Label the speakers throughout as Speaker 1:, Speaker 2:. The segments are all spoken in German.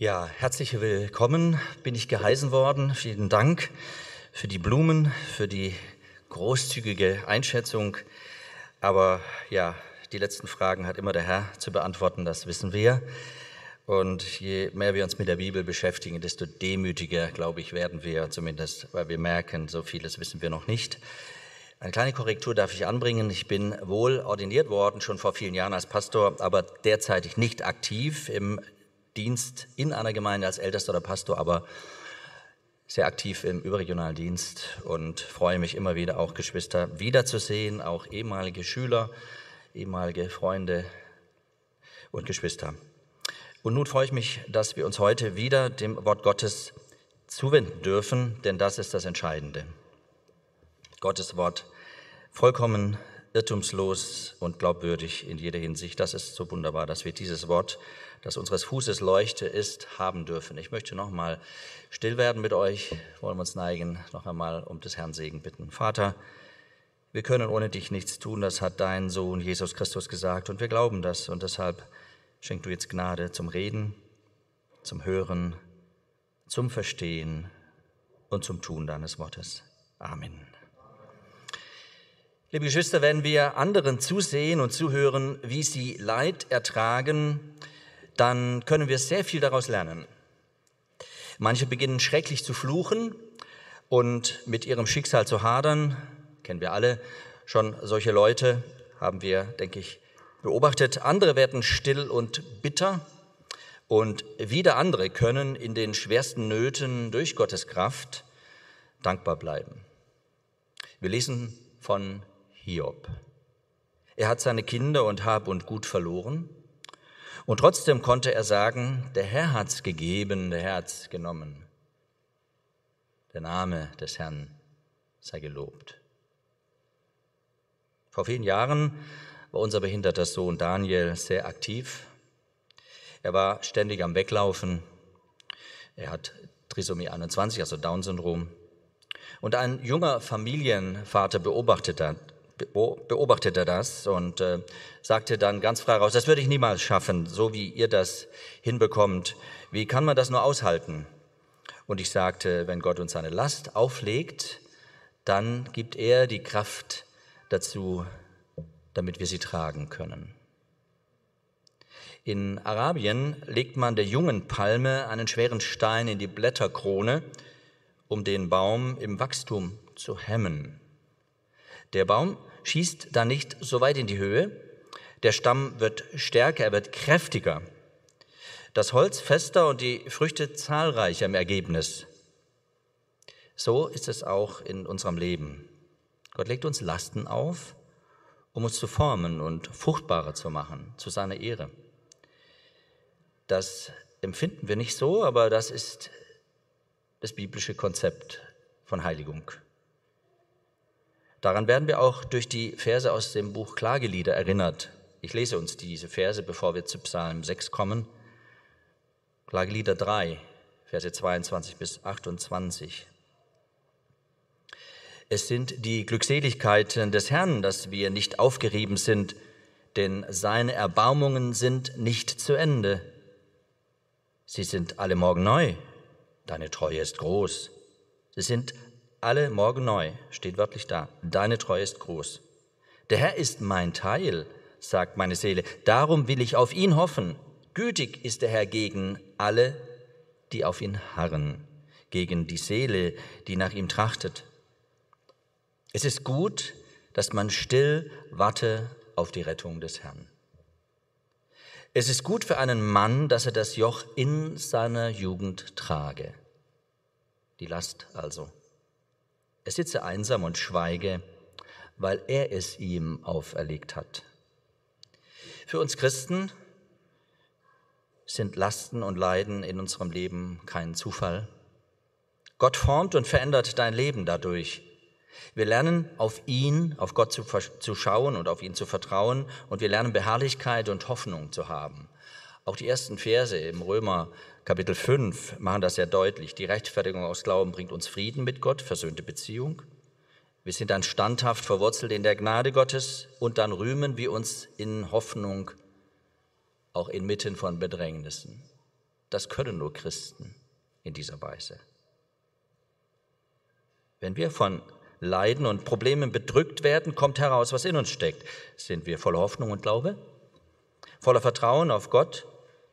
Speaker 1: Ja, herzlich willkommen. Bin ich geheißen worden. Vielen Dank für die Blumen, für die großzügige Einschätzung. Aber ja, die letzten Fragen hat immer der Herr zu beantworten, das wissen wir. Und je mehr wir uns mit der Bibel beschäftigen, desto demütiger, glaube ich, werden wir zumindest, weil wir merken, so vieles wissen wir noch nicht. Eine kleine Korrektur darf ich anbringen. Ich bin wohl ordiniert worden, schon vor vielen Jahren als Pastor, aber derzeitig nicht aktiv im Dienst in einer Gemeinde als Ältester oder Pastor, aber sehr aktiv im überregionalen Dienst und freue mich immer wieder auch Geschwister wiederzusehen, auch ehemalige Schüler, ehemalige Freunde und Geschwister. Und nun freue ich mich, dass wir uns heute wieder dem Wort Gottes zuwenden dürfen, denn das ist das Entscheidende. Gottes Wort vollkommen irrtumslos und glaubwürdig in jeder Hinsicht. Das ist so wunderbar, dass wir dieses Wort, das unseres Fußes Leuchte ist, haben dürfen. Ich möchte noch mal still werden mit euch, wollen wir uns neigen, noch einmal um des Herrn Segen bitten. Vater, wir können ohne dich nichts tun, das hat dein Sohn Jesus Christus gesagt und wir glauben das und deshalb schenk du jetzt Gnade zum Reden, zum Hören, zum Verstehen und zum Tun deines Wortes. Amen. Liebe Geschwister, wenn wir anderen zusehen und zuhören, wie sie Leid ertragen, dann können wir sehr viel daraus lernen. Manche beginnen schrecklich zu fluchen und mit ihrem Schicksal zu hadern. Kennen wir alle schon solche Leute, haben wir, denke ich, beobachtet. Andere werden still und bitter und wieder andere können in den schwersten Nöten durch Gottes Kraft dankbar bleiben. Wir lesen von Hiob. Er hat seine Kinder und Hab und Gut verloren. Und trotzdem konnte er sagen, der Herr hat's gegeben, der Herr hat's genommen. Der Name des Herrn sei gelobt. Vor vielen Jahren war unser behinderter Sohn Daniel sehr aktiv. Er war ständig am Weglaufen. Er hat Trisomie 21, also Down-Syndrom. Und ein junger Familienvater beobachtete, beobachtete das und äh, sagte dann ganz frei raus, das würde ich niemals schaffen, so wie ihr das hinbekommt. Wie kann man das nur aushalten? Und ich sagte, wenn Gott uns seine Last auflegt, dann gibt er die Kraft dazu, damit wir sie tragen können. In Arabien legt man der jungen Palme einen schweren Stein in die Blätterkrone, um den Baum im Wachstum zu hemmen. Der Baum schießt dann nicht so weit in die Höhe. Der Stamm wird stärker, er wird kräftiger. Das Holz fester und die Früchte zahlreicher im Ergebnis. So ist es auch in unserem Leben. Gott legt uns Lasten auf, um uns zu formen und fruchtbarer zu machen, zu seiner Ehre. Das empfinden wir nicht so, aber das ist das biblische Konzept von Heiligung. Daran werden wir auch durch die Verse aus dem Buch Klagelieder erinnert. Ich lese uns diese Verse, bevor wir zu Psalm 6 kommen. Klagelieder 3, Verse 22 bis 28. Es sind die Glückseligkeiten des Herrn, dass wir nicht aufgerieben sind, denn seine Erbarmungen sind nicht zu Ende. Sie sind alle Morgen neu, deine Treue ist groß. Sie sind alle morgen neu, steht wörtlich da. Deine Treue ist groß. Der Herr ist mein Teil, sagt meine Seele. Darum will ich auf ihn hoffen. Gütig ist der Herr gegen alle, die auf ihn harren, gegen die Seele, die nach ihm trachtet. Es ist gut, dass man still warte auf die Rettung des Herrn. Es ist gut für einen Mann, dass er das Joch in seiner Jugend trage. Die Last also. Er sitze einsam und schweige, weil er es ihm auferlegt hat. Für uns Christen sind Lasten und Leiden in unserem Leben kein Zufall. Gott formt und verändert dein Leben dadurch. Wir lernen auf ihn, auf Gott zu, zu, schauen und auf ihn zu vertrauen und wir lernen Beharrlichkeit und Hoffnung zu haben. Auch die ersten Verse im Römer Kapitel 5 machen das sehr deutlich. Die Rechtfertigung aus Glauben bringt uns Frieden mit Gott, versöhnte Beziehung. Wir sind dann standhaft verwurzelt in der Gnade Gottes und dann rühmen wir uns in Hoffnung auch inmitten von Bedrängnissen. das können nur Christen in dieser Weise. Wenn wir von Leiden und Problemen bedrückt werden, kommt heraus, was in uns steckt. Sind wir voller Hoffnung und Glaube? Voller Vertrauen auf Gott?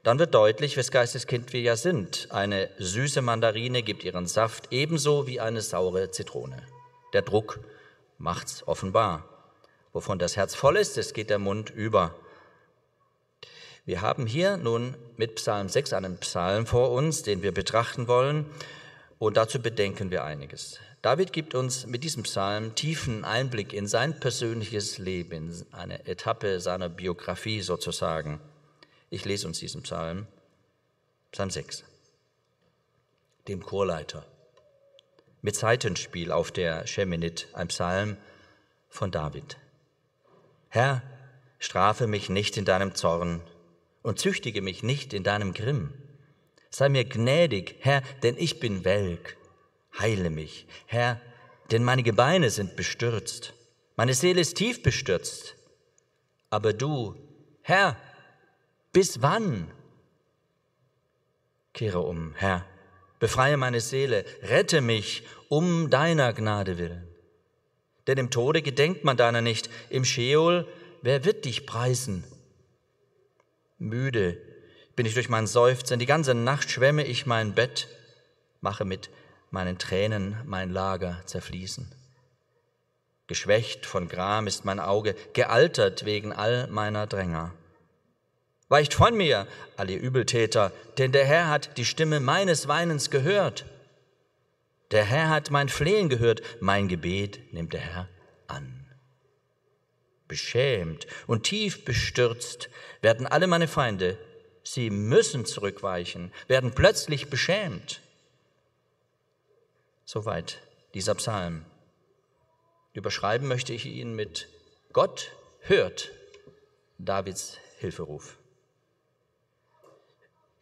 Speaker 1: Dann wird deutlich, wes Geisteskind wir ja sind. Eine süße Mandarine gibt ihren Saft ebenso wie eine saure Zitrone. Der Druck macht's offenbar. Wovon das Herz voll ist, es geht der Mund über. Wir haben hier nun mit Psalm 6 einen Psalm vor uns, den wir betrachten wollen, und dazu bedenken wir einiges. David gibt uns mit diesem Psalm tiefen Einblick in sein persönliches Leben, eine Etappe seiner Biografie sozusagen. Ich lese uns diesen Psalm, Psalm 6, dem Chorleiter, mit Seitenspiel auf der Sheminit, ein Psalm von David. Herr, strafe mich nicht in deinem Zorn, und züchtige mich nicht in deinem Grimm. Sei mir gnädig, Herr, denn ich bin welk. Heile mich, Herr, denn meine Gebeine sind bestürzt. Meine Seele ist tief bestürzt. Aber du, Herr, bis wann? Kehre um, Herr, befreie meine Seele, rette mich um deiner Gnade willen. Denn im Tode gedenkt man deiner nicht, im Scheol, wer wird dich preisen? Müde bin ich durch mein Seufzen, die ganze Nacht schwemme ich mein Bett, mache mit meinen Tränen mein Lager zerfließen. Geschwächt von Gram ist mein Auge, gealtert wegen all meiner Dränger. Weicht von mir, alle Übeltäter, denn der Herr hat die Stimme meines Weinens gehört. Der Herr hat mein Flehen gehört, mein Gebet nimmt der Herr an. Beschämt und tief bestürzt werden alle meine Feinde. Sie müssen zurückweichen, werden plötzlich beschämt. Soweit dieser Psalm. Überschreiben möchte ich ihn mit Gott hört Davids Hilferuf.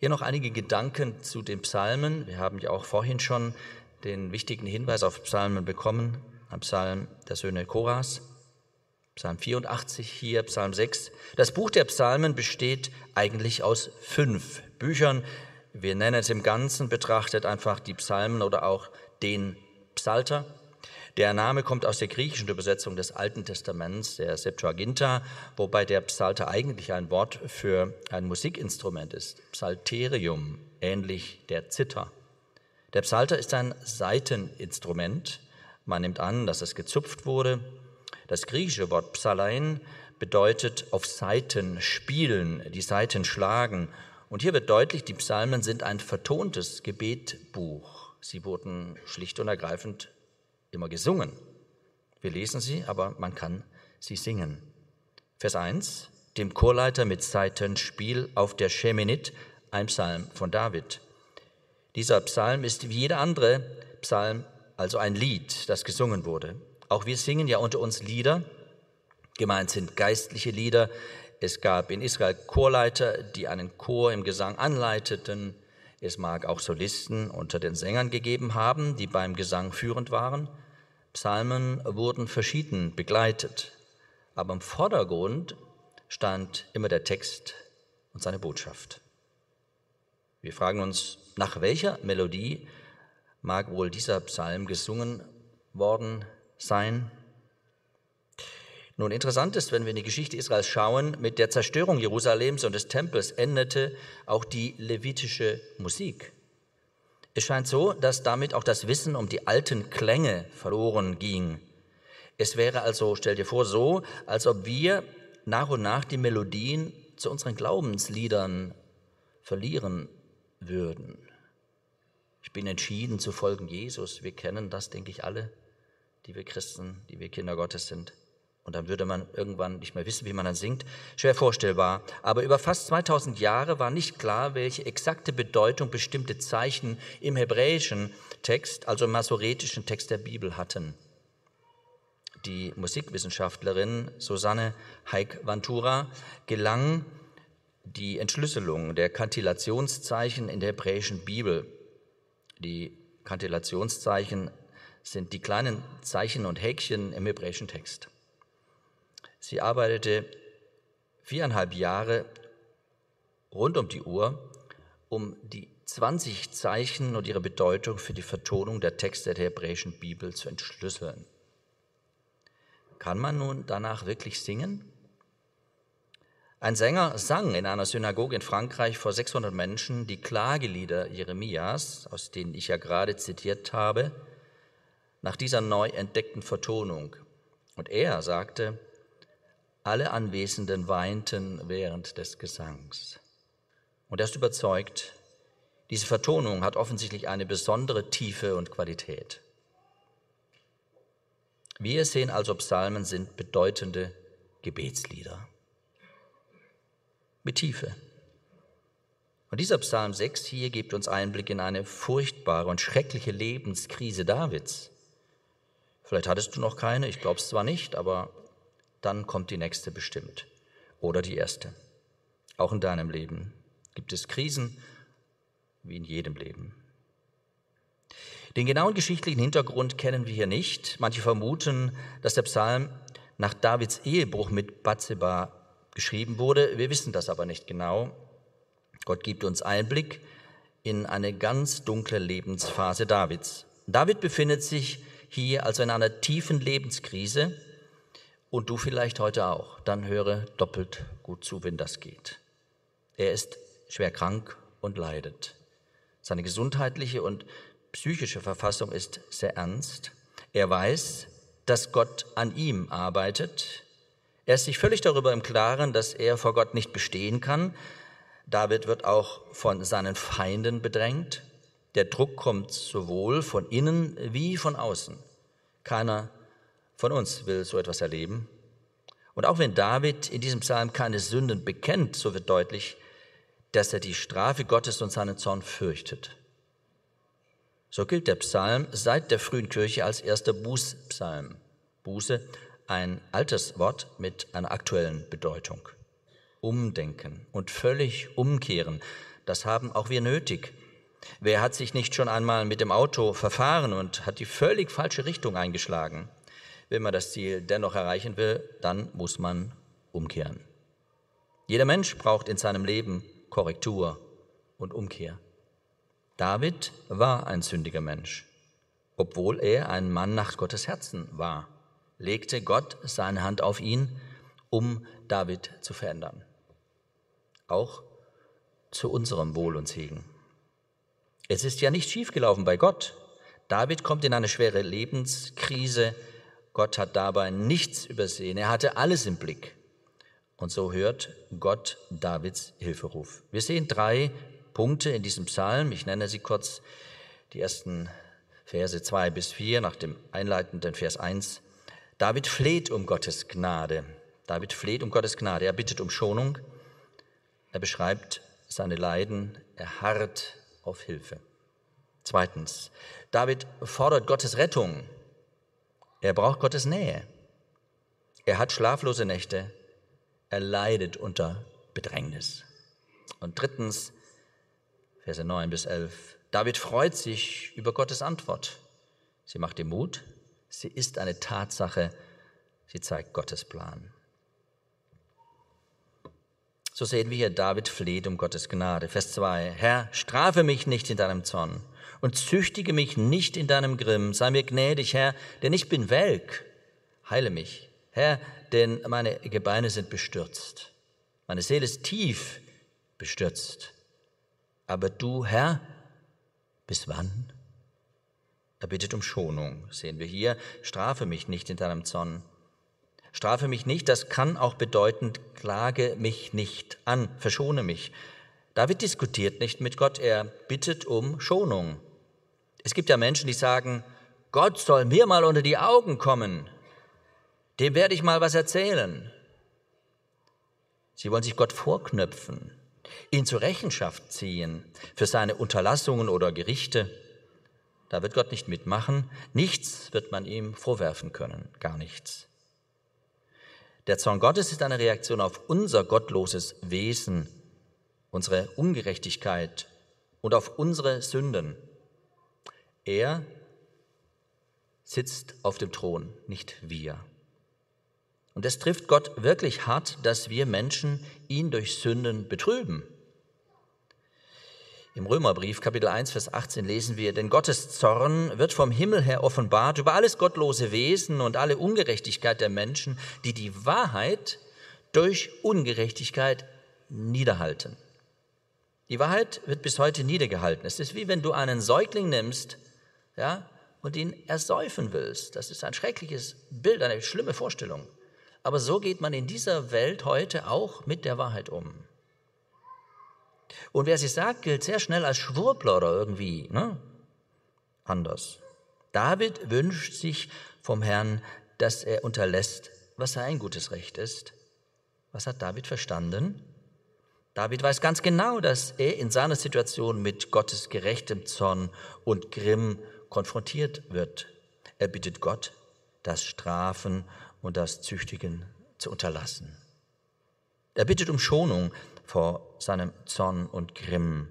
Speaker 1: Hier noch einige Gedanken zu den Psalmen. Wir haben ja auch vorhin schon den wichtigen Hinweis auf Psalmen bekommen, am Psalm der Söhne Koras. Psalm 84 hier, Psalm 6. Das Buch der Psalmen besteht eigentlich aus fünf Büchern. Wir nennen es im Ganzen betrachtet einfach die Psalmen oder auch den Psalter. Der Name kommt aus der griechischen Übersetzung des Alten Testaments, der Septuaginta, wobei der Psalter eigentlich ein Wort für ein Musikinstrument ist, Psalterium, ähnlich der Zither. Der Psalter ist ein Saiteninstrument. Man nimmt an, dass es gezupft wurde das griechische Wort Psalein bedeutet auf Seiten spielen, die Seiten schlagen. Und hier wird deutlich, die Psalmen sind ein vertontes Gebetbuch. Sie wurden schlicht und ergreifend immer gesungen. Wir lesen sie, aber man kann sie singen. Vers 1, dem Chorleiter mit Seitenspiel auf der Sheminit, ein Psalm von David. Dieser Psalm ist wie jeder andere Psalm also ein Lied, das gesungen wurde. Auch wir singen ja unter uns Lieder. Gemeint sind geistliche Lieder. Es gab in Israel Chorleiter, die einen Chor im Gesang anleiteten. Es mag auch Solisten unter den Sängern gegeben haben, die beim Gesang führend waren. Psalmen wurden verschieden begleitet. Aber im Vordergrund stand immer der Text und seine Botschaft. Wir fragen uns, nach welcher Melodie mag wohl dieser Psalm gesungen worden sein? Nun, interessant ist, wenn wir in die Geschichte Israels schauen, mit der Zerstörung Jerusalems und des Tempels endete auch die levitische Musik. Es scheint so, dass damit auch das Wissen um die alten Klänge verloren ging. Es wäre also, stell dir vor, so, als ob wir nach und nach die Melodien zu unseren Glaubensliedern verlieren würden. Ich bin entschieden zu folgen Jesus. Wir kennen das, denke ich, alle die wir Christen, die wir Kinder Gottes sind. Und dann würde man irgendwann nicht mehr wissen, wie man dann singt. Schwer vorstellbar. Aber über fast 2000 Jahre war nicht klar, welche exakte Bedeutung bestimmte Zeichen im hebräischen Text, also im masoretischen Text der Bibel hatten. Die Musikwissenschaftlerin Susanne Heik-Vantura gelang die Entschlüsselung der Kantillationszeichen in der hebräischen Bibel. Die Kantillationszeichen sind die kleinen Zeichen und Häkchen im hebräischen Text. Sie arbeitete viereinhalb Jahre rund um die Uhr, um die 20 Zeichen und ihre Bedeutung für die Vertonung der Texte der hebräischen Bibel zu entschlüsseln. Kann man nun danach wirklich singen? Ein Sänger sang in einer Synagoge in Frankreich vor 600 Menschen die Klagelieder Jeremias, aus denen ich ja gerade zitiert habe, nach dieser neu entdeckten Vertonung. Und er sagte, alle Anwesenden weinten während des Gesangs. Und er ist überzeugt, diese Vertonung hat offensichtlich eine besondere Tiefe und Qualität. Wir sehen also, Psalmen sind bedeutende Gebetslieder mit Tiefe. Und dieser Psalm 6 hier gibt uns Einblick in eine furchtbare und schreckliche Lebenskrise Davids. Vielleicht hattest du noch keine, ich glaube es zwar nicht, aber dann kommt die nächste bestimmt. Oder die erste. Auch in deinem Leben gibt es Krisen, wie in jedem Leben. Den genauen geschichtlichen Hintergrund kennen wir hier nicht. Manche vermuten, dass der Psalm nach Davids Ehebruch mit Bathseba geschrieben wurde. Wir wissen das aber nicht genau. Gott gibt uns Einblick in eine ganz dunkle Lebensphase Davids. David befindet sich hier also in einer tiefen Lebenskrise und du vielleicht heute auch. Dann höre doppelt gut zu, wenn das geht. Er ist schwer krank und leidet. Seine gesundheitliche und psychische Verfassung ist sehr ernst. Er weiß, dass Gott an ihm arbeitet. Er ist sich völlig darüber im Klaren, dass er vor Gott nicht bestehen kann. David wird auch von seinen Feinden bedrängt. Der Druck kommt sowohl von innen wie von außen. Keiner von uns will so etwas erleben. Und auch wenn David in diesem Psalm keine Sünden bekennt, so wird deutlich, dass er die Strafe Gottes und seinen Zorn fürchtet. So gilt der Psalm seit der frühen Kirche als erster Bußpsalm. Buße ein altes Wort mit einer aktuellen Bedeutung. Umdenken und völlig umkehren, das haben auch wir nötig. Wer hat sich nicht schon einmal mit dem Auto verfahren und hat die völlig falsche Richtung eingeschlagen? Wenn man das Ziel dennoch erreichen will, dann muss man umkehren. Jeder Mensch braucht in seinem Leben Korrektur und Umkehr. David war ein sündiger Mensch, obwohl er ein Mann nach Gottes Herzen war legte Gott seine Hand auf ihn, um David zu verändern. Auch zu unserem Wohl und Segen. Es ist ja nicht schiefgelaufen bei Gott. David kommt in eine schwere Lebenskrise. Gott hat dabei nichts übersehen. Er hatte alles im Blick. Und so hört Gott Davids Hilferuf. Wir sehen drei Punkte in diesem Psalm. Ich nenne sie kurz die ersten Verse zwei bis vier nach dem einleitenden Vers eins. David fleht um Gottes Gnade. David fleht um Gottes Gnade. Er bittet um Schonung. Er beschreibt seine Leiden. Er harrt auf Hilfe. Zweitens, David fordert Gottes Rettung. Er braucht Gottes Nähe. Er hat schlaflose Nächte. Er leidet unter Bedrängnis. Und drittens, Verse 9 bis 11, David freut sich über Gottes Antwort. Sie macht ihm Mut, Sie ist eine Tatsache. Sie zeigt Gottes Plan. So sehen wir hier, David fleht um Gottes Gnade. Vers 2. Herr, strafe mich nicht in deinem Zorn und züchtige mich nicht in deinem Grimm. Sei mir gnädig, Herr, denn ich bin welk. Heile mich, Herr, denn meine Gebeine sind bestürzt. Meine Seele ist tief bestürzt. Aber du, Herr, bis wann? Er bittet um Schonung, sehen wir hier. Strafe mich nicht in deinem Zorn. Strafe mich nicht, das kann auch bedeuten, klage mich nicht an, verschone mich. David diskutiert nicht mit Gott, er bittet um Schonung. Es gibt ja Menschen, die sagen, Gott soll mir mal unter die Augen kommen, dem werde ich mal was erzählen. Sie wollen sich Gott vorknöpfen, ihn zur Rechenschaft ziehen für seine Unterlassungen oder Gerichte. Da wird Gott nicht mitmachen. Nichts wird man ihm vorwerfen können. Gar nichts. Der Zorn Gottes ist eine Reaktion auf unser gottloses Wesen, unsere Ungerechtigkeit und auf unsere Sünden. Er sitzt auf dem Thron, nicht wir. Und es trifft Gott wirklich hart, dass wir Menschen ihn durch Sünden betrüben. Im Römerbrief Kapitel 1, Vers 18 lesen wir, denn Gottes Zorn wird vom Himmel her offenbart über alles gottlose Wesen und alle Ungerechtigkeit der Menschen, die die Wahrheit durch Ungerechtigkeit niederhalten. Die Wahrheit wird bis heute niedergehalten. Es ist wie wenn du einen Säugling nimmst, ja, und ihn ersäufen willst. Das ist ein schreckliches Bild, eine schlimme Vorstellung. Aber so geht man in dieser Welt heute auch mit der Wahrheit um. Und wer sie sagt, gilt sehr schnell als Schwurbler oder irgendwie ne? anders. David wünscht sich vom Herrn, dass er unterlässt, was sein gutes Recht ist. Was hat David verstanden? David weiß ganz genau, dass er in seiner Situation mit Gottes gerechtem Zorn und Grimm konfrontiert wird. Er bittet Gott, das Strafen und das Züchtigen zu unterlassen. Er bittet um Schonung, vor seinem Zorn und Grimm.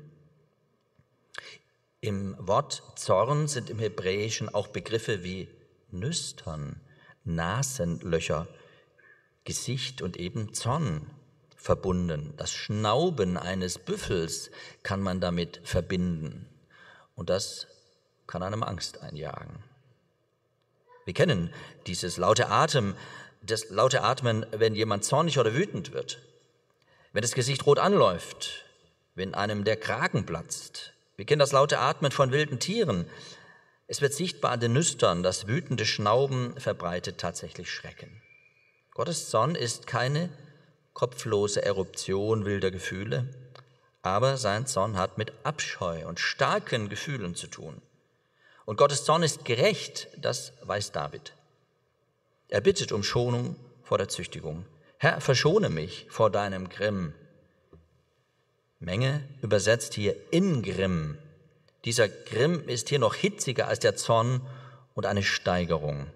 Speaker 1: Im Wort Zorn sind im Hebräischen auch Begriffe wie Nüstern, Nasenlöcher, Gesicht und eben Zorn verbunden. Das Schnauben eines Büffels kann man damit verbinden. Und das kann einem Angst einjagen. Wir kennen dieses laute Atem, das laute Atmen, wenn jemand zornig oder wütend wird wenn das Gesicht rot anläuft, wenn einem der Kragen platzt. Wir kennen das laute Atmen von wilden Tieren. Es wird sichtbar an den Nüstern, das wütende Schnauben verbreitet tatsächlich Schrecken. Gottes Zorn ist keine kopflose Eruption wilder Gefühle, aber sein Zorn hat mit Abscheu und starken Gefühlen zu tun. Und Gottes Zorn ist gerecht, das weiß David. Er bittet um Schonung vor der Züchtigung. Herr, verschone mich vor deinem Grimm. Menge übersetzt hier in Grimm. Dieser Grimm ist hier noch hitziger als der Zorn und eine Steigerung.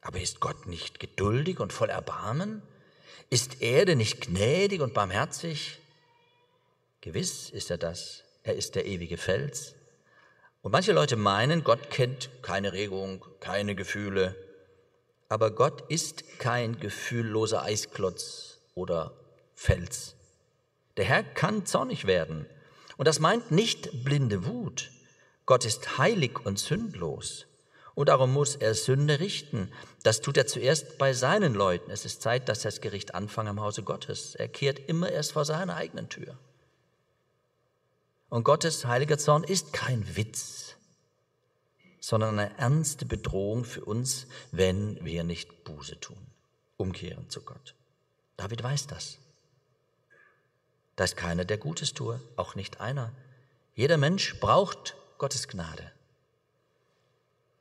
Speaker 1: Aber ist Gott nicht geduldig und voll Erbarmen? Ist er denn nicht gnädig und barmherzig? Gewiss ist er das. Er ist der ewige Fels. Und manche Leute meinen, Gott kennt keine Regung, keine Gefühle. Aber Gott ist kein gefühlloser Eisklotz oder Fels. Der Herr kann zornig werden. Und das meint nicht blinde Wut. Gott ist heilig und sündlos. Und darum muss er Sünde richten. Das tut er zuerst bei seinen Leuten. Es ist Zeit, dass das Gericht anfange im Hause Gottes. Er kehrt immer erst vor seiner eigenen Tür. Und Gottes heiliger Zorn ist kein Witz sondern eine ernste Bedrohung für uns, wenn wir nicht Buße tun, umkehren zu Gott. David weiß das. Da ist keiner, der Gutes tue, auch nicht einer. Jeder Mensch braucht Gottes Gnade.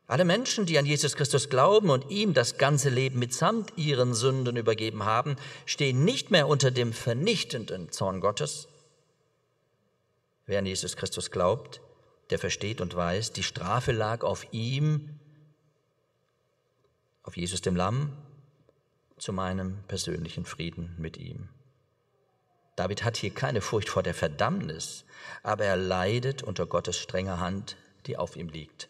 Speaker 1: Alle Menschen, die an Jesus Christus glauben und ihm das ganze Leben mitsamt ihren Sünden übergeben haben, stehen nicht mehr unter dem vernichtenden Zorn Gottes. Wer an Jesus Christus glaubt, der versteht und weiß, die Strafe lag auf ihm, auf Jesus dem Lamm, zu meinem persönlichen Frieden mit ihm. David hat hier keine Furcht vor der Verdammnis, aber er leidet unter Gottes strenger Hand, die auf ihm liegt.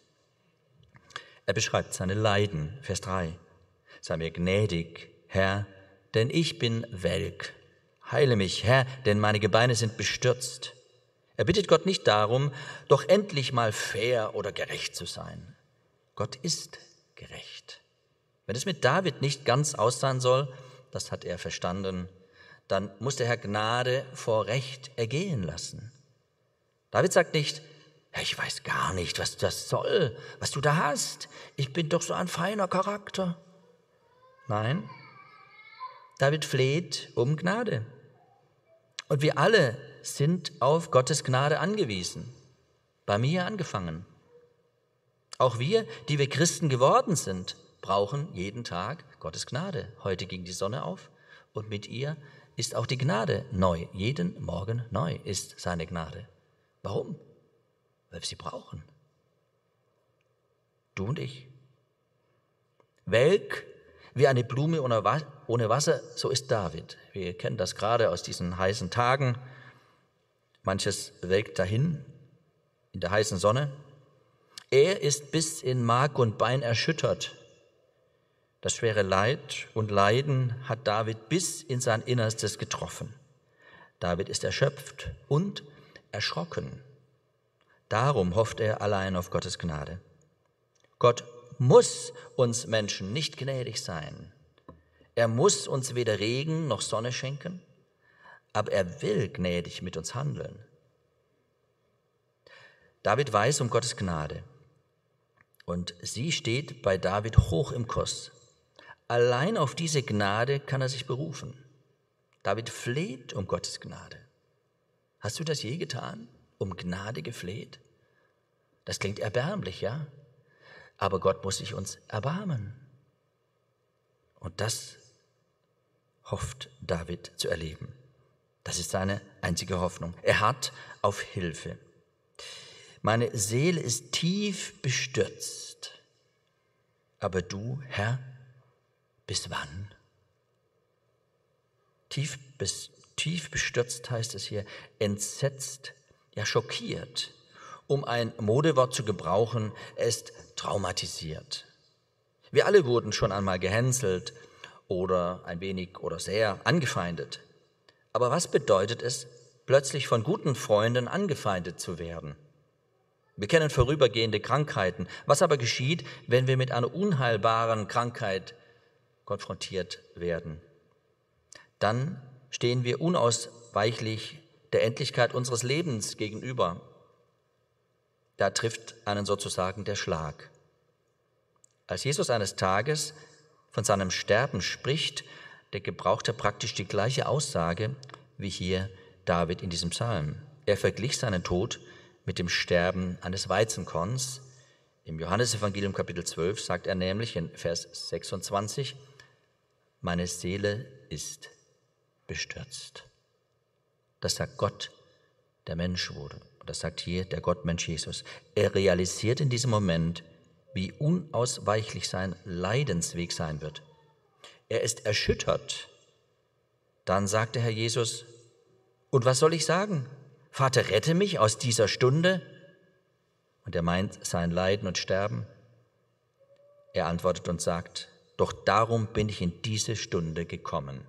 Speaker 1: Er beschreibt seine Leiden, Vers 3. Sei mir gnädig, Herr, denn ich bin welk. Heile mich, Herr, denn meine Gebeine sind bestürzt. Er bittet Gott nicht darum, doch endlich mal fair oder gerecht zu sein. Gott ist gerecht. Wenn es mit David nicht ganz aus sein soll, das hat er verstanden, dann muss der Herr Gnade vor Recht ergehen lassen. David sagt nicht, ich weiß gar nicht, was das soll, was du da hast. Ich bin doch so ein feiner Charakter. Nein, David fleht um Gnade. Und wir alle sind auf Gottes Gnade angewiesen. Bei mir angefangen. Auch wir, die wir Christen geworden sind, brauchen jeden Tag Gottes Gnade. Heute ging die Sonne auf und mit ihr ist auch die Gnade neu. Jeden Morgen neu ist seine Gnade. Warum? Weil wir sie brauchen. Du und ich. Welk wie eine Blume ohne Wasser, so ist David. Wir kennen das gerade aus diesen heißen Tagen. Manches welkt dahin in der heißen Sonne. Er ist bis in Mark und Bein erschüttert. Das schwere Leid und Leiden hat David bis in sein Innerstes getroffen. David ist erschöpft und erschrocken. Darum hofft er allein auf Gottes Gnade. Gott muss uns Menschen nicht gnädig sein. Er muss uns weder Regen noch Sonne schenken, aber er will gnädig mit uns handeln. David weiß um Gottes Gnade und sie steht bei David hoch im Kurs. Allein auf diese Gnade kann er sich berufen. David fleht um Gottes Gnade. Hast du das je getan? Um Gnade gefleht? Das klingt erbärmlich, ja? Aber Gott muss sich uns erbarmen. Und das hofft David zu erleben. Das ist seine einzige Hoffnung. Er hat auf Hilfe. Meine Seele ist tief bestürzt. Aber du, Herr, bis wann? Tief, bis, tief bestürzt heißt es hier, entsetzt, ja schockiert. Um ein Modewort zu gebrauchen, er ist traumatisiert. Wir alle wurden schon einmal gehänselt oder ein wenig oder sehr angefeindet. Aber was bedeutet es, plötzlich von guten Freunden angefeindet zu werden? Wir kennen vorübergehende Krankheiten. Was aber geschieht, wenn wir mit einer unheilbaren Krankheit konfrontiert werden? Dann stehen wir unausweichlich der Endlichkeit unseres Lebens gegenüber. Da trifft einen sozusagen der Schlag. Als Jesus eines Tages von seinem Sterben spricht, der gebraucht er praktisch die gleiche Aussage wie hier David in diesem Psalm. Er verglich seinen Tod mit dem Sterben eines Weizenkorns. Im Johannesevangelium Kapitel 12 sagt er nämlich in Vers 26, meine Seele ist bestürzt. Das sagt Gott, der Mensch wurde. Das sagt hier der Gottmensch Jesus. Er realisiert in diesem Moment, wie unausweichlich sein Leidensweg sein wird. Er ist erschüttert. Dann sagte Herr Jesus, und was soll ich sagen? Vater, rette mich aus dieser Stunde. Und er meint sein Leiden und Sterben. Er antwortet und sagt, doch darum bin ich in diese Stunde gekommen.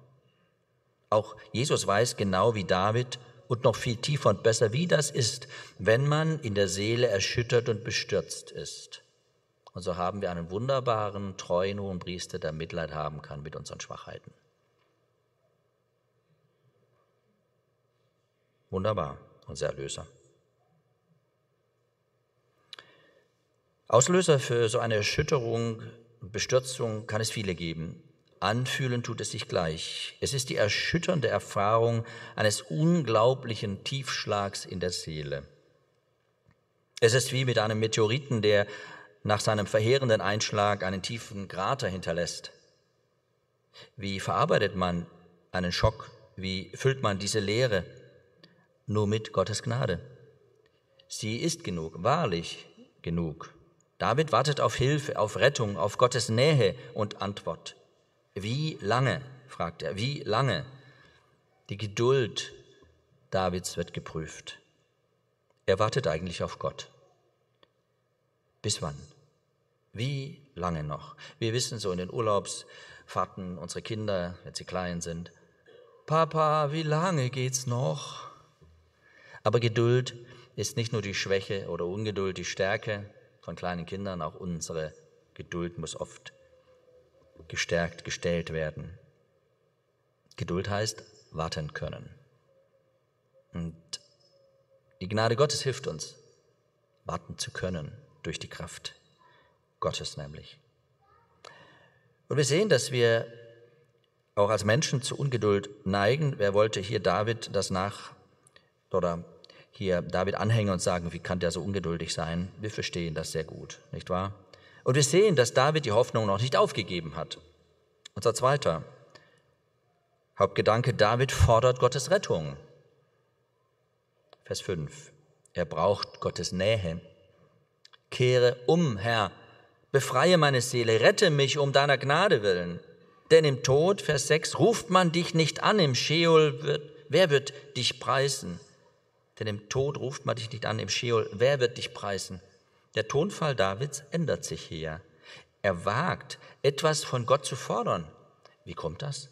Speaker 1: Auch Jesus weiß genau wie David und noch viel tiefer und besser, wie das ist, wenn man in der Seele erschüttert und bestürzt ist. Und so haben wir einen wunderbaren, treuen hohen Priester, der Mitleid haben kann mit unseren Schwachheiten. Wunderbar unser Erlöser. Auslöser für so eine Erschütterung, Bestürzung kann es viele geben. Anfühlen tut es sich gleich. Es ist die erschütternde Erfahrung eines unglaublichen Tiefschlags in der Seele. Es ist wie mit einem Meteoriten, der nach seinem verheerenden Einschlag einen tiefen Krater hinterlässt. Wie verarbeitet man einen Schock? Wie füllt man diese Leere? nur mit Gottes Gnade. Sie ist genug, wahrlich genug. David wartet auf Hilfe, auf Rettung, auf Gottes Nähe und Antwort. Wie lange, fragt er, wie lange? Die Geduld Davids wird geprüft. Er wartet eigentlich auf Gott. Bis wann? Wie lange noch? Wir wissen so in den Urlaubsfahrten unsere Kinder, wenn sie klein sind, Papa, wie lange geht's noch? Aber Geduld ist nicht nur die Schwäche oder Ungeduld, die Stärke von kleinen Kindern, auch unsere Geduld muss oft gestärkt, gestellt werden. Geduld heißt warten können. Und die Gnade Gottes hilft uns, warten zu können, durch die Kraft Gottes nämlich. Und wir sehen, dass wir auch als Menschen zu Ungeduld neigen. Wer wollte hier David das nach oder hier David anhängen und sagen, wie kann der so ungeduldig sein? Wir verstehen das sehr gut, nicht wahr? Und wir sehen, dass David die Hoffnung noch nicht aufgegeben hat. Unser zweiter Hauptgedanke, David fordert Gottes Rettung. Vers 5. Er braucht Gottes Nähe. Kehre um, Herr, befreie meine Seele, rette mich um deiner Gnade willen. Denn im Tod, Vers 6, ruft man dich nicht an, im Scheol wird, wer wird dich preisen? Denn im Tod ruft man dich nicht an, im Scheol, wer wird dich preisen? Der Tonfall Davids ändert sich hier. Er wagt, etwas von Gott zu fordern. Wie kommt das?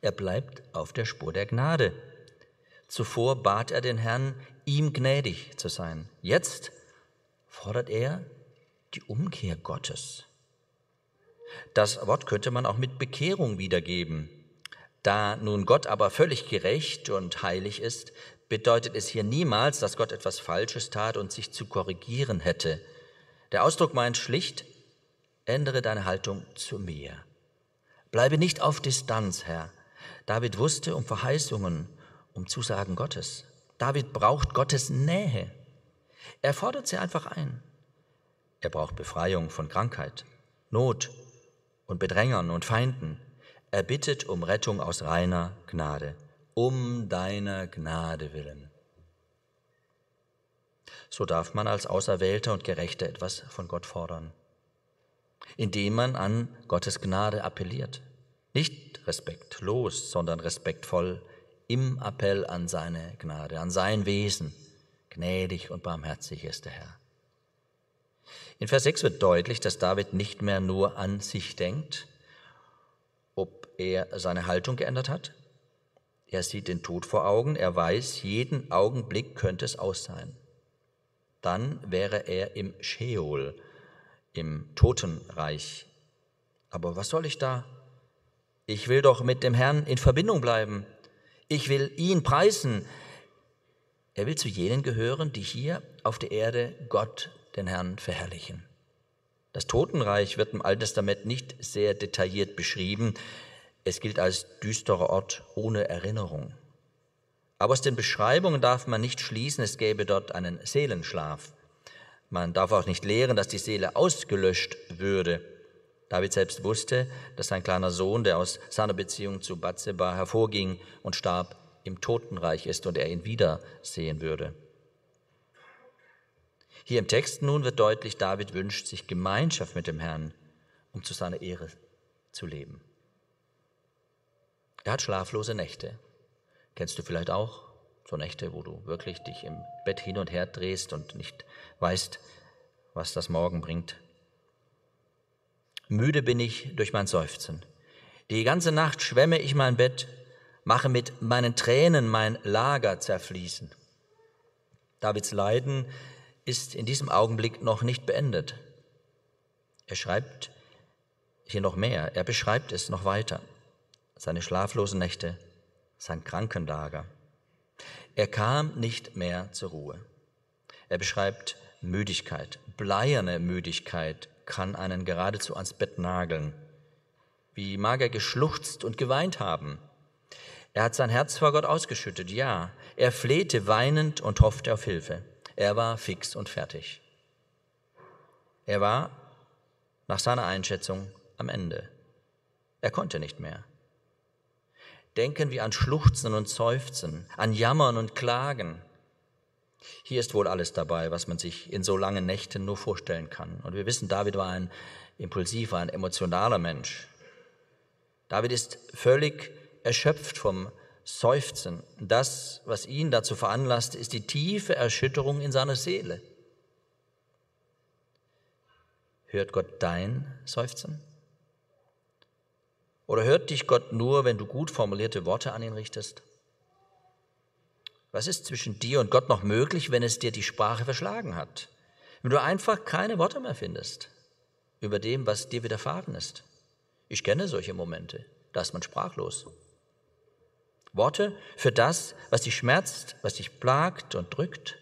Speaker 1: Er bleibt auf der Spur der Gnade. Zuvor bat er den Herrn, ihm gnädig zu sein. Jetzt fordert er die Umkehr Gottes. Das Wort könnte man auch mit Bekehrung wiedergeben. Da nun Gott aber völlig gerecht und heilig ist, bedeutet es hier niemals, dass Gott etwas Falsches tat und sich zu korrigieren hätte. Der Ausdruck meint schlicht, ändere deine Haltung zu mir. Bleibe nicht auf Distanz, Herr. David wusste um Verheißungen, um Zusagen Gottes. David braucht Gottes Nähe. Er fordert sie einfach ein. Er braucht Befreiung von Krankheit, Not und Bedrängern und Feinden. Er bittet um Rettung aus reiner Gnade, um deiner Gnade willen. So darf man als Auserwählter und Gerechter etwas von Gott fordern, indem man an Gottes Gnade appelliert. Nicht respektlos, sondern respektvoll im Appell an seine Gnade, an sein Wesen. Gnädig und barmherzig ist der Herr. In Vers 6 wird deutlich, dass David nicht mehr nur an sich denkt, ob er seine Haltung geändert hat. Er sieht den Tod vor Augen, er weiß, jeden Augenblick könnte es aus sein. Dann wäre er im Sheol, im Totenreich. Aber was soll ich da? Ich will doch mit dem Herrn in Verbindung bleiben. Ich will ihn preisen. Er will zu jenen gehören, die hier auf der Erde Gott den Herrn verherrlichen. Das Totenreich wird im Alten Testament nicht sehr detailliert beschrieben. Es gilt als düsterer Ort ohne Erinnerung. Aber aus den Beschreibungen darf man nicht schließen, es gäbe dort einen Seelenschlaf. Man darf auch nicht lehren, dass die Seele ausgelöscht würde. David selbst wusste, dass sein kleiner Sohn, der aus seiner Beziehung zu Bathseba hervorging und starb, im Totenreich ist und er ihn wiedersehen würde. Hier im Text nun wird deutlich, David wünscht sich Gemeinschaft mit dem Herrn, um zu seiner Ehre zu leben. Er hat schlaflose Nächte. Kennst du vielleicht auch so Nächte, wo du wirklich dich im Bett hin und her drehst und nicht weißt, was das Morgen bringt? Müde bin ich durch mein Seufzen. Die ganze Nacht schwemme ich mein Bett, mache mit meinen Tränen mein Lager zerfließen. Davids Leiden ist in diesem Augenblick noch nicht beendet. Er schreibt hier noch mehr, er beschreibt es noch weiter. Seine schlaflosen Nächte, sein Krankenlager. Er kam nicht mehr zur Ruhe. Er beschreibt Müdigkeit, bleierne Müdigkeit kann einen geradezu ans Bett nageln. Wie mag er geschluchzt und geweint haben. Er hat sein Herz vor Gott ausgeschüttet, ja. Er flehte weinend und hoffte auf Hilfe. Er war fix und fertig. Er war nach seiner Einschätzung am Ende. Er konnte nicht mehr. Denken wir an Schluchzen und Seufzen, an Jammern und Klagen. Hier ist wohl alles dabei, was man sich in so langen Nächten nur vorstellen kann. Und wir wissen, David war ein impulsiver, ein emotionaler Mensch. David ist völlig erschöpft vom Seufzen. Das, was ihn dazu veranlasst, ist die tiefe Erschütterung in seiner Seele. Hört Gott dein Seufzen? Oder hört dich Gott nur, wenn du gut formulierte Worte an ihn richtest? Was ist zwischen dir und Gott noch möglich, wenn es dir die Sprache verschlagen hat? Wenn du einfach keine Worte mehr findest über dem, was dir widerfahren ist? Ich kenne solche Momente, da ist man sprachlos. Worte für das, was dich schmerzt, was dich plagt und drückt,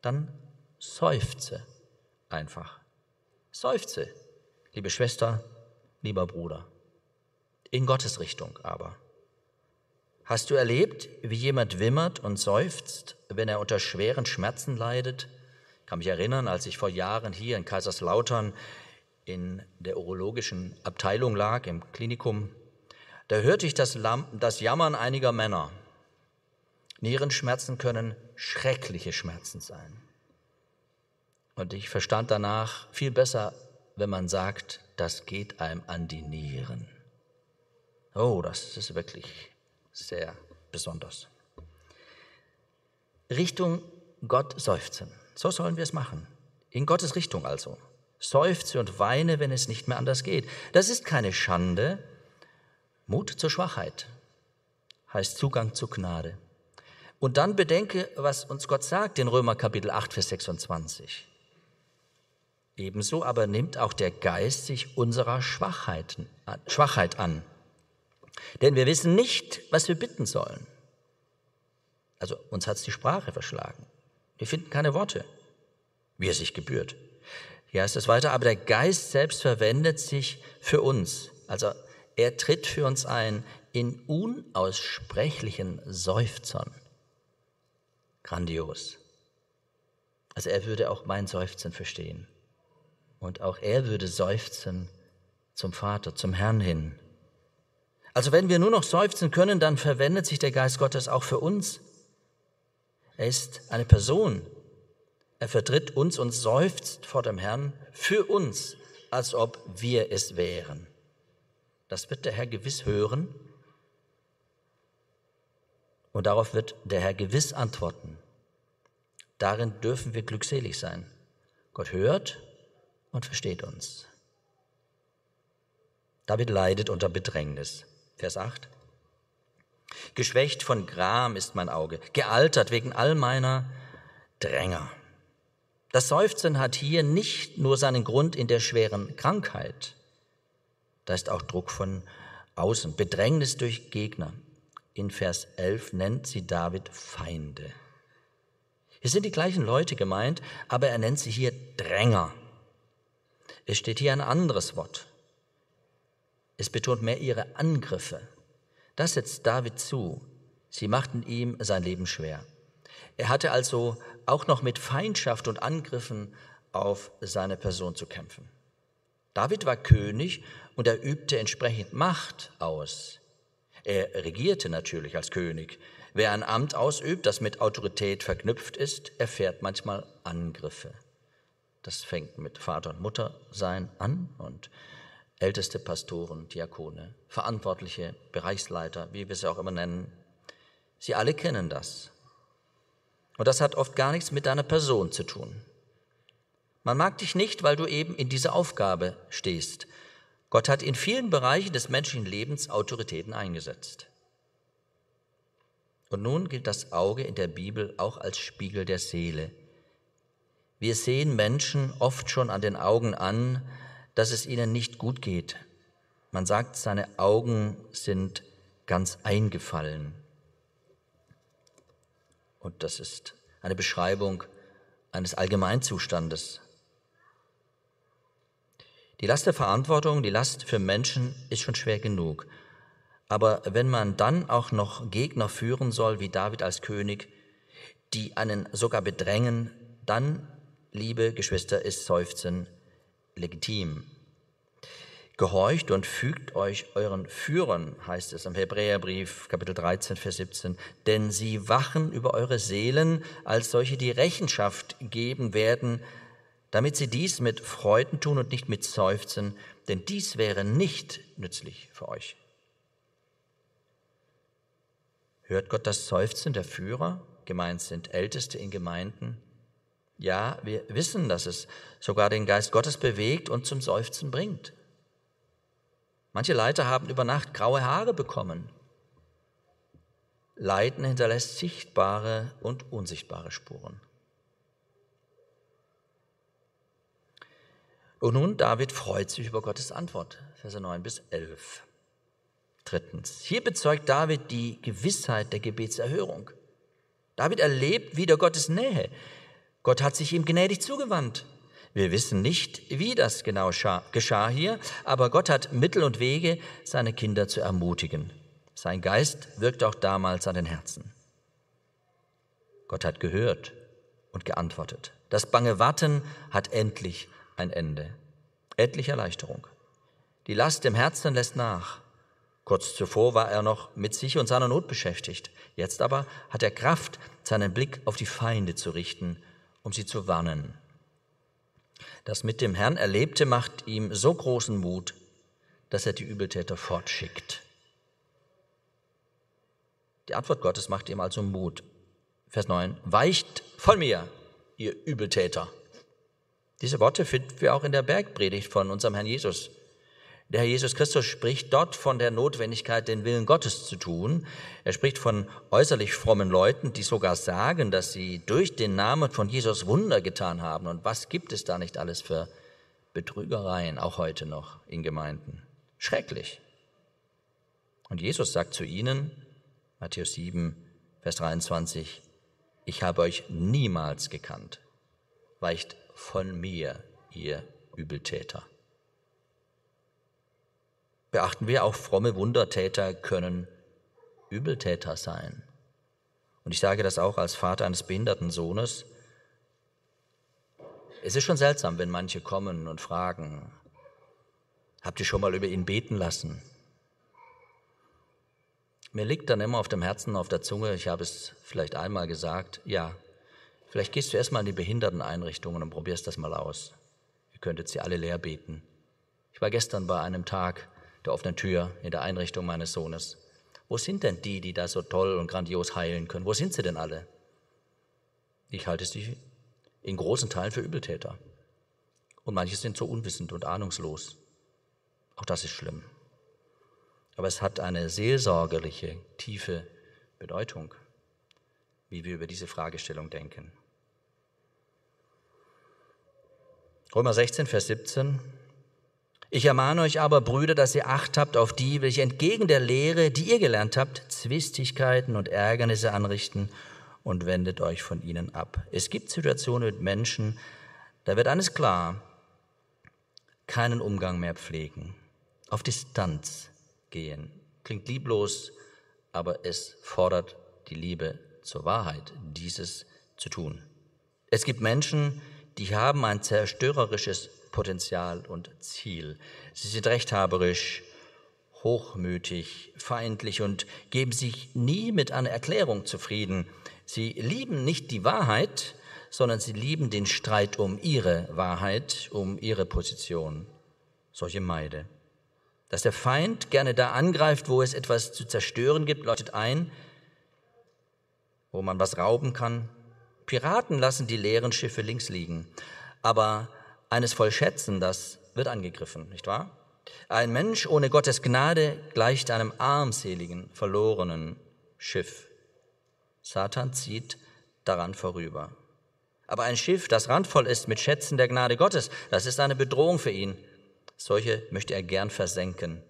Speaker 1: dann seufze einfach. Seufze, liebe Schwester, lieber Bruder. In Gottes Richtung aber. Hast du erlebt, wie jemand wimmert und seufzt, wenn er unter schweren Schmerzen leidet? Ich kann mich erinnern, als ich vor Jahren hier in Kaiserslautern in der urologischen Abteilung lag, im Klinikum, da hörte ich das, das Jammern einiger Männer. Nierenschmerzen können schreckliche Schmerzen sein. Und ich verstand danach viel besser, wenn man sagt, das geht einem an die Nieren. Oh, das ist wirklich sehr besonders. Richtung Gott seufzen. So sollen wir es machen. In Gottes Richtung also. Seufze und weine, wenn es nicht mehr anders geht. Das ist keine Schande, Mut zur Schwachheit. heißt Zugang zur Gnade. Und dann bedenke, was uns Gott sagt in Römer Kapitel 8, Vers 26. Ebenso aber nimmt auch der Geist sich unserer Schwachheiten, Schwachheit an. Denn wir wissen nicht, was wir bitten sollen. Also uns hat die Sprache verschlagen. Wir finden keine Worte, wie es sich gebührt. Hier heißt es weiter, aber der Geist selbst verwendet sich für uns. Also er tritt für uns ein in unaussprechlichen Seufzern. Grandios. Also er würde auch mein Seufzen verstehen. Und auch er würde seufzen zum Vater, zum Herrn hin. Also wenn wir nur noch seufzen können, dann verwendet sich der Geist Gottes auch für uns. Er ist eine Person. Er vertritt uns und seufzt vor dem Herrn für uns, als ob wir es wären. Das wird der Herr gewiss hören und darauf wird der Herr gewiss antworten. Darin dürfen wir glückselig sein. Gott hört und versteht uns. David leidet unter Bedrängnis. Vers 8. Geschwächt von Gram ist mein Auge, gealtert wegen all meiner Dränger. Das Seufzen hat hier nicht nur seinen Grund in der schweren Krankheit, da ist auch Druck von außen, Bedrängnis durch Gegner. In Vers 11 nennt sie David Feinde. Hier sind die gleichen Leute gemeint, aber er nennt sie hier Dränger. Es steht hier ein anderes Wort. Es betont mehr ihre Angriffe. Das setzt David zu. Sie machten ihm sein Leben schwer. Er hatte also auch noch mit Feindschaft und Angriffen auf seine Person zu kämpfen. David war König und er übte entsprechend Macht aus. Er regierte natürlich als König. Wer ein Amt ausübt, das mit Autorität verknüpft ist, erfährt manchmal Angriffe. Das fängt mit Vater und Mutter sein an und älteste Pastoren, Diakone, Verantwortliche, Bereichsleiter, wie wir sie auch immer nennen. Sie alle kennen das. Und das hat oft gar nichts mit deiner Person zu tun. Man mag dich nicht, weil du eben in dieser Aufgabe stehst. Gott hat in vielen Bereichen des menschlichen Lebens Autoritäten eingesetzt. Und nun gilt das Auge in der Bibel auch als Spiegel der Seele. Wir sehen Menschen oft schon an den Augen an, dass es ihnen nicht gut geht. Man sagt, seine Augen sind ganz eingefallen. Und das ist eine Beschreibung eines Allgemeinzustandes. Die Last der Verantwortung, die Last für Menschen ist schon schwer genug. Aber wenn man dann auch noch Gegner führen soll, wie David als König, die einen sogar bedrängen, dann liebe Geschwister, ist Seufzen legitim. Gehorcht und fügt euch euren Führern, heißt es im Hebräerbrief Kapitel 13, Vers 17, denn sie wachen über eure Seelen als solche, die Rechenschaft geben werden, damit sie dies mit Freuden tun und nicht mit Seufzen, denn dies wäre nicht nützlich für euch. Hört Gott das Seufzen der Führer? Gemeint sind Älteste in Gemeinden, ja, wir wissen, dass es sogar den Geist Gottes bewegt und zum Seufzen bringt. Manche Leiter haben über Nacht graue Haare bekommen. Leiden hinterlässt sichtbare und unsichtbare Spuren. Und nun, David freut sich über Gottes Antwort, Verse 9 bis 11. Drittens, hier bezeugt David die Gewissheit der Gebetserhörung. David erlebt wieder Gottes Nähe. Gott hat sich ihm gnädig zugewandt. Wir wissen nicht, wie das genau geschah hier, aber Gott hat Mittel und Wege, seine Kinder zu ermutigen. Sein Geist wirkt auch damals an den Herzen. Gott hat gehört und geantwortet. Das bange Warten hat endlich ein Ende. Endlich Erleichterung. Die Last im Herzen lässt nach. Kurz zuvor war er noch mit sich und seiner Not beschäftigt. Jetzt aber hat er Kraft, seinen Blick auf die Feinde zu richten um sie zu warnen. Das mit dem Herrn Erlebte macht ihm so großen Mut, dass er die Übeltäter fortschickt. Die Antwort Gottes macht ihm also Mut. Vers 9, weicht von mir, ihr Übeltäter. Diese Worte finden wir auch in der Bergpredigt von unserem Herrn Jesus. Der Herr Jesus Christus spricht dort von der Notwendigkeit, den Willen Gottes zu tun. Er spricht von äußerlich frommen Leuten, die sogar sagen, dass sie durch den Namen von Jesus Wunder getan haben. Und was gibt es da nicht alles für Betrügereien, auch heute noch in Gemeinden? Schrecklich. Und Jesus sagt zu ihnen, Matthäus 7, Vers 23, ich habe euch niemals gekannt. Weicht von mir, ihr Übeltäter. Beachten wir, auch fromme Wundertäter können Übeltäter sein. Und ich sage das auch als Vater eines behinderten Sohnes. Es ist schon seltsam, wenn manche kommen und fragen, habt ihr schon mal über ihn beten lassen? Mir liegt dann immer auf dem Herzen, auf der Zunge, ich habe es vielleicht einmal gesagt, ja, vielleicht gehst du erstmal in die Behinderteneinrichtungen und probierst das mal aus. Ihr könntet sie alle leer beten. Ich war gestern bei einem Tag, der offenen Tür in der Einrichtung meines Sohnes. Wo sind denn die, die da so toll und grandios heilen können? Wo sind sie denn alle? Ich halte sie in großen Teilen für Übeltäter. Und manche sind so unwissend und ahnungslos. Auch das ist schlimm. Aber es hat eine seelsorgerliche, tiefe Bedeutung, wie wir über diese Fragestellung denken. Römer 16, Vers 17. Ich ermahne euch aber, Brüder, dass ihr Acht habt auf die, welche entgegen der Lehre, die ihr gelernt habt, Zwistigkeiten und Ärgernisse anrichten und wendet euch von ihnen ab. Es gibt Situationen mit Menschen, da wird eines klar, keinen Umgang mehr pflegen, auf Distanz gehen. Klingt lieblos, aber es fordert die Liebe zur Wahrheit, dieses zu tun. Es gibt Menschen, die haben ein zerstörerisches Potenzial und Ziel. Sie sind rechthaberisch, hochmütig, feindlich und geben sich nie mit einer Erklärung zufrieden. Sie lieben nicht die Wahrheit, sondern sie lieben den Streit um ihre Wahrheit, um ihre Position. Solche Meide. Dass der Feind gerne da angreift, wo es etwas zu zerstören gibt, leuchtet ein, wo man was rauben kann. Piraten lassen die leeren Schiffe links liegen. Aber eines voll Schätzen, das wird angegriffen, nicht wahr? Ein Mensch ohne Gottes Gnade gleicht einem armseligen, verlorenen Schiff. Satan zieht daran vorüber. Aber ein Schiff, das randvoll ist mit Schätzen der Gnade Gottes, das ist eine Bedrohung für ihn. Solche möchte er gern versenken.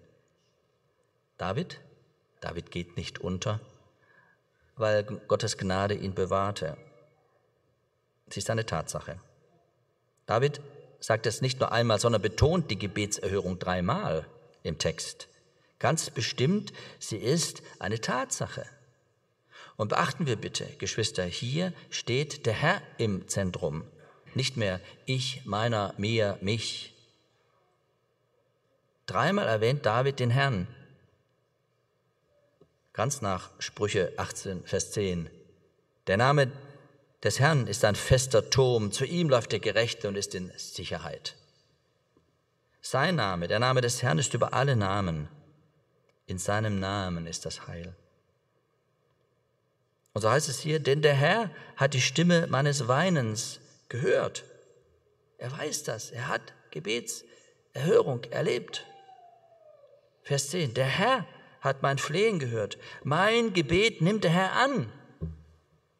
Speaker 1: David? David geht nicht unter, weil Gottes Gnade ihn bewahrte. Sie ist eine Tatsache. David sagt es nicht nur einmal, sondern betont die Gebetserhörung dreimal im Text. Ganz bestimmt, sie ist eine Tatsache. Und beachten wir bitte, Geschwister, hier steht der Herr im Zentrum, nicht mehr ich, meiner, mir, mich. Dreimal erwähnt David den Herrn, ganz nach Sprüche 18, Vers 10. Der Name des Herrn ist ein fester Turm, zu ihm läuft der Gerechte und ist in Sicherheit. Sein Name, der Name des Herrn ist über alle Namen. In seinem Namen ist das Heil. Und so heißt es hier, denn der Herr hat die Stimme meines Weinens gehört. Er weiß das, er hat Gebetserhörung erlebt. Vers 10, der Herr hat mein Flehen gehört. Mein Gebet nimmt der Herr an.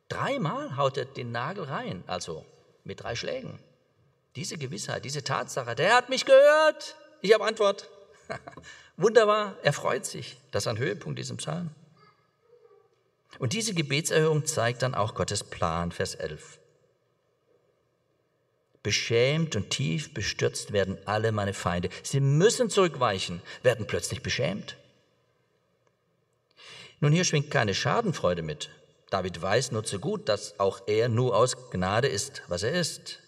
Speaker 1: Dreimal haut er den Nagel rein, also mit drei Schlägen. Diese Gewissheit, diese Tatsache, der hat mich gehört. Ich habe Antwort. Wunderbar, er freut sich. Das ist ein Höhepunkt diesem Psalm. Und diese Gebetserhörung zeigt dann auch Gottes Plan, Vers 11. Beschämt und tief bestürzt werden alle meine Feinde. Sie müssen zurückweichen, werden plötzlich beschämt. Nun, hier schwingt keine Schadenfreude mit. David weiß nur zu gut, dass auch er nur aus Gnade ist, was er ist.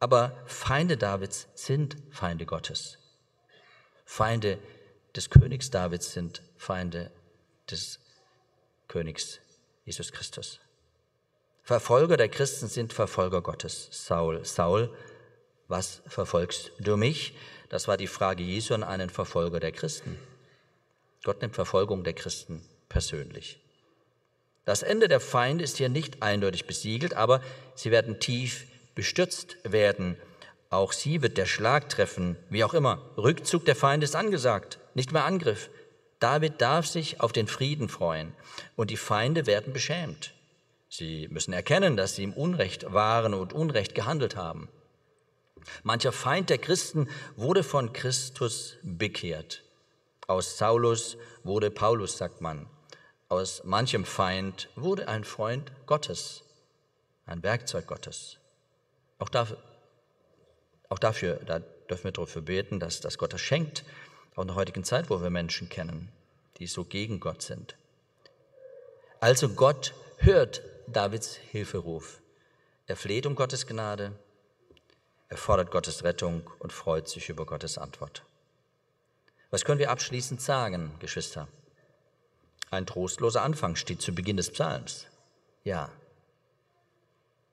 Speaker 1: Aber Feinde Davids sind Feinde Gottes. Feinde des Königs Davids sind Feinde des Königs Jesus Christus. Verfolger der Christen sind Verfolger Gottes. Saul, Saul, was verfolgst du mich? Das war die Frage Jesu an einen Verfolger der Christen. Gott nimmt Verfolgung der Christen persönlich. Das Ende der Feinde ist hier nicht eindeutig besiegelt, aber sie werden tief bestürzt werden. Auch sie wird der Schlag treffen, wie auch immer. Rückzug der Feinde ist angesagt, nicht mehr Angriff. David darf sich auf den Frieden freuen und die Feinde werden beschämt. Sie müssen erkennen, dass sie im Unrecht waren und Unrecht gehandelt haben. Mancher Feind der Christen wurde von Christus bekehrt. Aus Saulus wurde Paulus, sagt man. Aus manchem Feind wurde ein Freund Gottes, ein Werkzeug Gottes. Auch dafür, auch dafür da dürfen wir dafür beten, dass das Gott das schenkt, auch in der heutigen Zeit, wo wir Menschen kennen, die so gegen Gott sind. Also Gott hört Davids Hilferuf. Er fleht um Gottes Gnade, er fordert Gottes Rettung und freut sich über Gottes Antwort. Was können wir abschließend sagen, Geschwister? Ein trostloser Anfang steht zu Beginn des Psalms. Ja,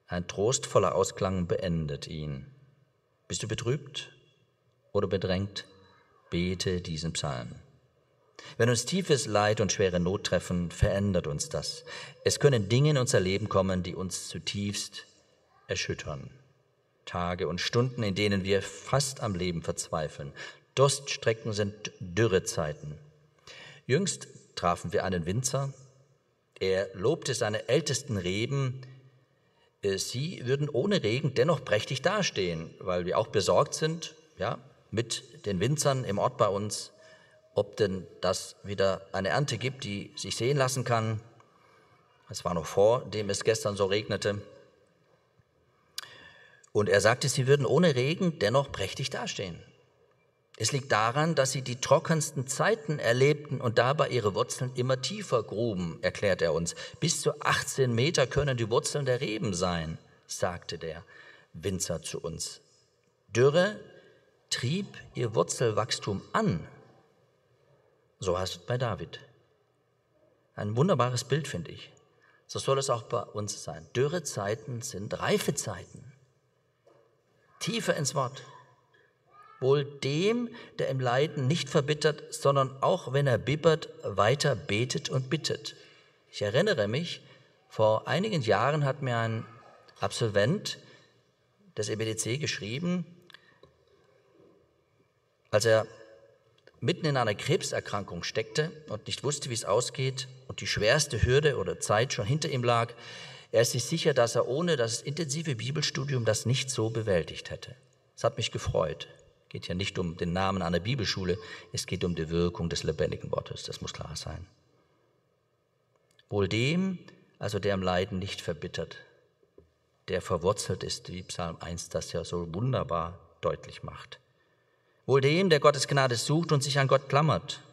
Speaker 1: ein trostvoller Ausklang beendet ihn. Bist du betrübt oder bedrängt? Bete diesen Psalm. Wenn uns tiefes Leid und schwere Not treffen, verändert uns das. Es können Dinge in unser Leben kommen, die uns zutiefst erschüttern. Tage und Stunden, in denen wir fast am Leben verzweifeln. Durststrecken sind Dürrezeiten. Jüngst trafen wir einen Winzer. Er lobte seine ältesten Reben. Äh, sie würden ohne Regen dennoch prächtig dastehen, weil wir auch besorgt sind, ja, mit den Winzern im Ort bei uns, ob denn das wieder eine Ernte gibt, die sich sehen lassen kann. Es war noch vor dem es gestern so regnete. Und er sagte, sie würden ohne Regen dennoch prächtig dastehen. Es liegt daran, dass sie die trockensten Zeiten erlebten und dabei ihre Wurzeln immer tiefer gruben, erklärt er uns. Bis zu 18 Meter können die Wurzeln der Reben sein, sagte der Winzer zu uns. Dürre trieb ihr Wurzelwachstum an. So heißt es bei David. Ein wunderbares Bild, finde ich. So soll es auch bei uns sein. Dürrezeiten sind Reifezeiten. Tiefer ins Wort wohl dem, der im Leiden nicht verbittert, sondern auch wenn er bibbert, weiter betet und bittet. Ich erinnere mich, vor einigen Jahren hat mir ein Absolvent des EBDC geschrieben, als er mitten in einer Krebserkrankung steckte und nicht wusste, wie es ausgeht und die schwerste Hürde oder Zeit schon hinter ihm lag, er ist sich sicher, dass er ohne das intensive Bibelstudium das nicht so bewältigt hätte. Es hat mich gefreut geht ja nicht um den Namen einer Bibelschule, es geht um die Wirkung des lebendigen Wortes, das muss klar sein. Wohl dem, also der im Leiden nicht verbittert, der verwurzelt ist, wie Psalm 1 das ja so wunderbar deutlich macht. Wohl dem, der Gottes Gnade sucht und sich an Gott klammert.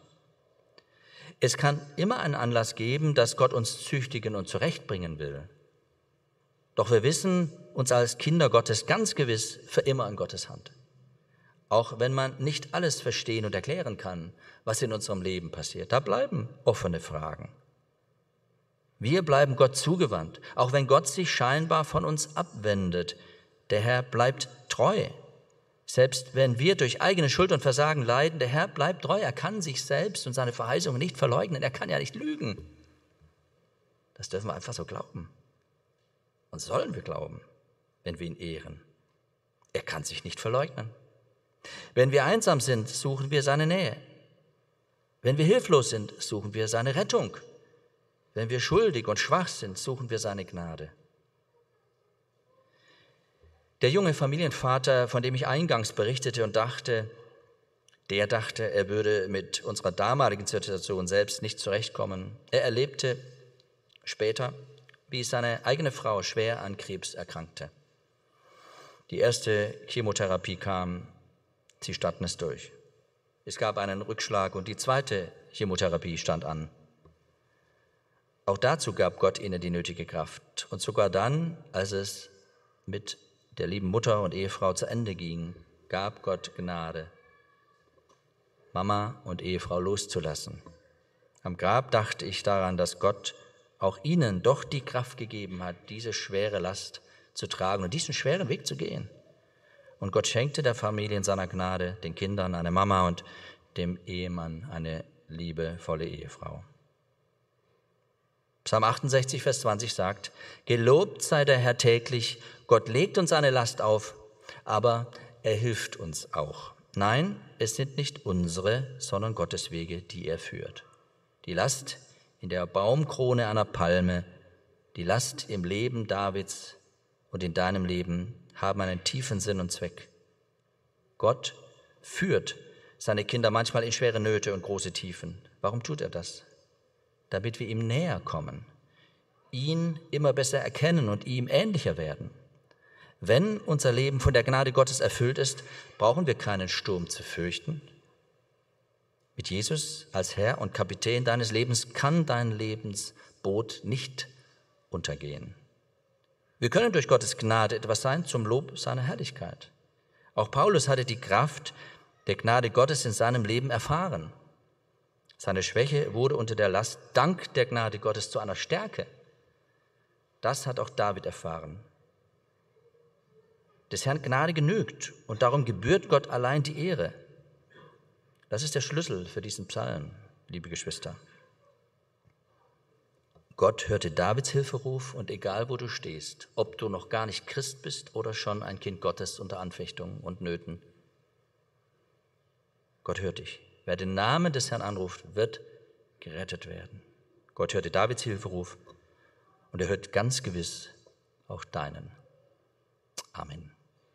Speaker 1: Es kann immer einen Anlass geben, dass Gott uns züchtigen und zurechtbringen will. Doch wir wissen uns als Kinder Gottes ganz gewiss für immer in Gottes Hand auch wenn man nicht alles verstehen und erklären kann, was in unserem Leben passiert. Da bleiben offene Fragen. Wir bleiben Gott zugewandt, auch wenn Gott sich scheinbar von uns abwendet. Der Herr bleibt treu. Selbst wenn wir durch eigene Schuld und Versagen leiden, der Herr bleibt treu. Er kann sich selbst und seine Verheißungen nicht verleugnen. Er kann ja nicht lügen. Das dürfen wir einfach so glauben. Und sollen wir glauben, wenn wir ihn ehren. Er kann sich nicht verleugnen. Wenn wir einsam sind, suchen wir seine Nähe. Wenn wir hilflos sind, suchen wir seine Rettung. Wenn wir schuldig und schwach sind, suchen wir seine Gnade. Der junge Familienvater, von dem ich eingangs berichtete und dachte, der dachte, er würde mit unserer damaligen Situation selbst nicht zurechtkommen. Er erlebte später, wie seine eigene Frau schwer an Krebs erkrankte. Die erste Chemotherapie kam, Sie standen es durch. Es gab einen Rückschlag und die zweite Chemotherapie stand an. Auch dazu gab Gott ihnen die nötige Kraft. Und sogar dann, als es mit der lieben Mutter und Ehefrau zu Ende ging, gab Gott Gnade, Mama und Ehefrau loszulassen. Am Grab dachte ich daran, dass Gott auch ihnen doch die Kraft gegeben hat, diese schwere Last zu tragen und diesen schweren Weg zu gehen. Und Gott schenkte der Familie in seiner Gnade, den Kindern eine Mama und dem Ehemann eine liebevolle Ehefrau. Psalm 68, Vers 20 sagt, Gelobt sei der Herr täglich, Gott legt uns eine Last auf, aber er hilft uns auch. Nein, es sind nicht unsere, sondern Gottes Wege, die er führt. Die Last in der Baumkrone einer Palme, die Last im Leben Davids und in deinem Leben haben einen tiefen Sinn und Zweck. Gott führt seine Kinder manchmal in schwere Nöte und große Tiefen. Warum tut er das? Damit wir ihm näher kommen, ihn immer besser erkennen und ihm ähnlicher werden. Wenn unser Leben von der Gnade Gottes erfüllt ist, brauchen wir keinen Sturm zu fürchten. Mit Jesus als Herr und Kapitän deines Lebens kann dein Lebensboot nicht untergehen. Wir können durch Gottes Gnade etwas sein zum Lob seiner Herrlichkeit. Auch Paulus hatte die Kraft der Gnade Gottes in seinem Leben erfahren. Seine Schwäche wurde unter der Last dank der Gnade Gottes zu einer Stärke. Das hat auch David erfahren des Herrn Gnade genügt und darum gebührt Gott allein die Ehre. Das ist der Schlüssel für diesen Psalm, liebe Geschwister. Gott hörte Davids Hilferuf und egal wo du stehst, ob du noch gar nicht Christ bist oder schon ein Kind Gottes unter Anfechtungen und Nöten, Gott hört dich. Wer den Namen des Herrn anruft, wird gerettet werden. Gott hörte Davids Hilferuf und er hört ganz gewiss auch deinen. Amen.